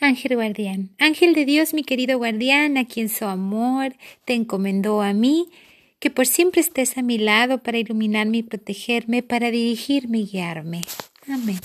Ángel guardián, ángel de Dios, mi querido guardián, a quien su amor te encomendó a mí, que por siempre estés a mi lado para iluminarme y protegerme, para dirigirme y guiarme. Amén.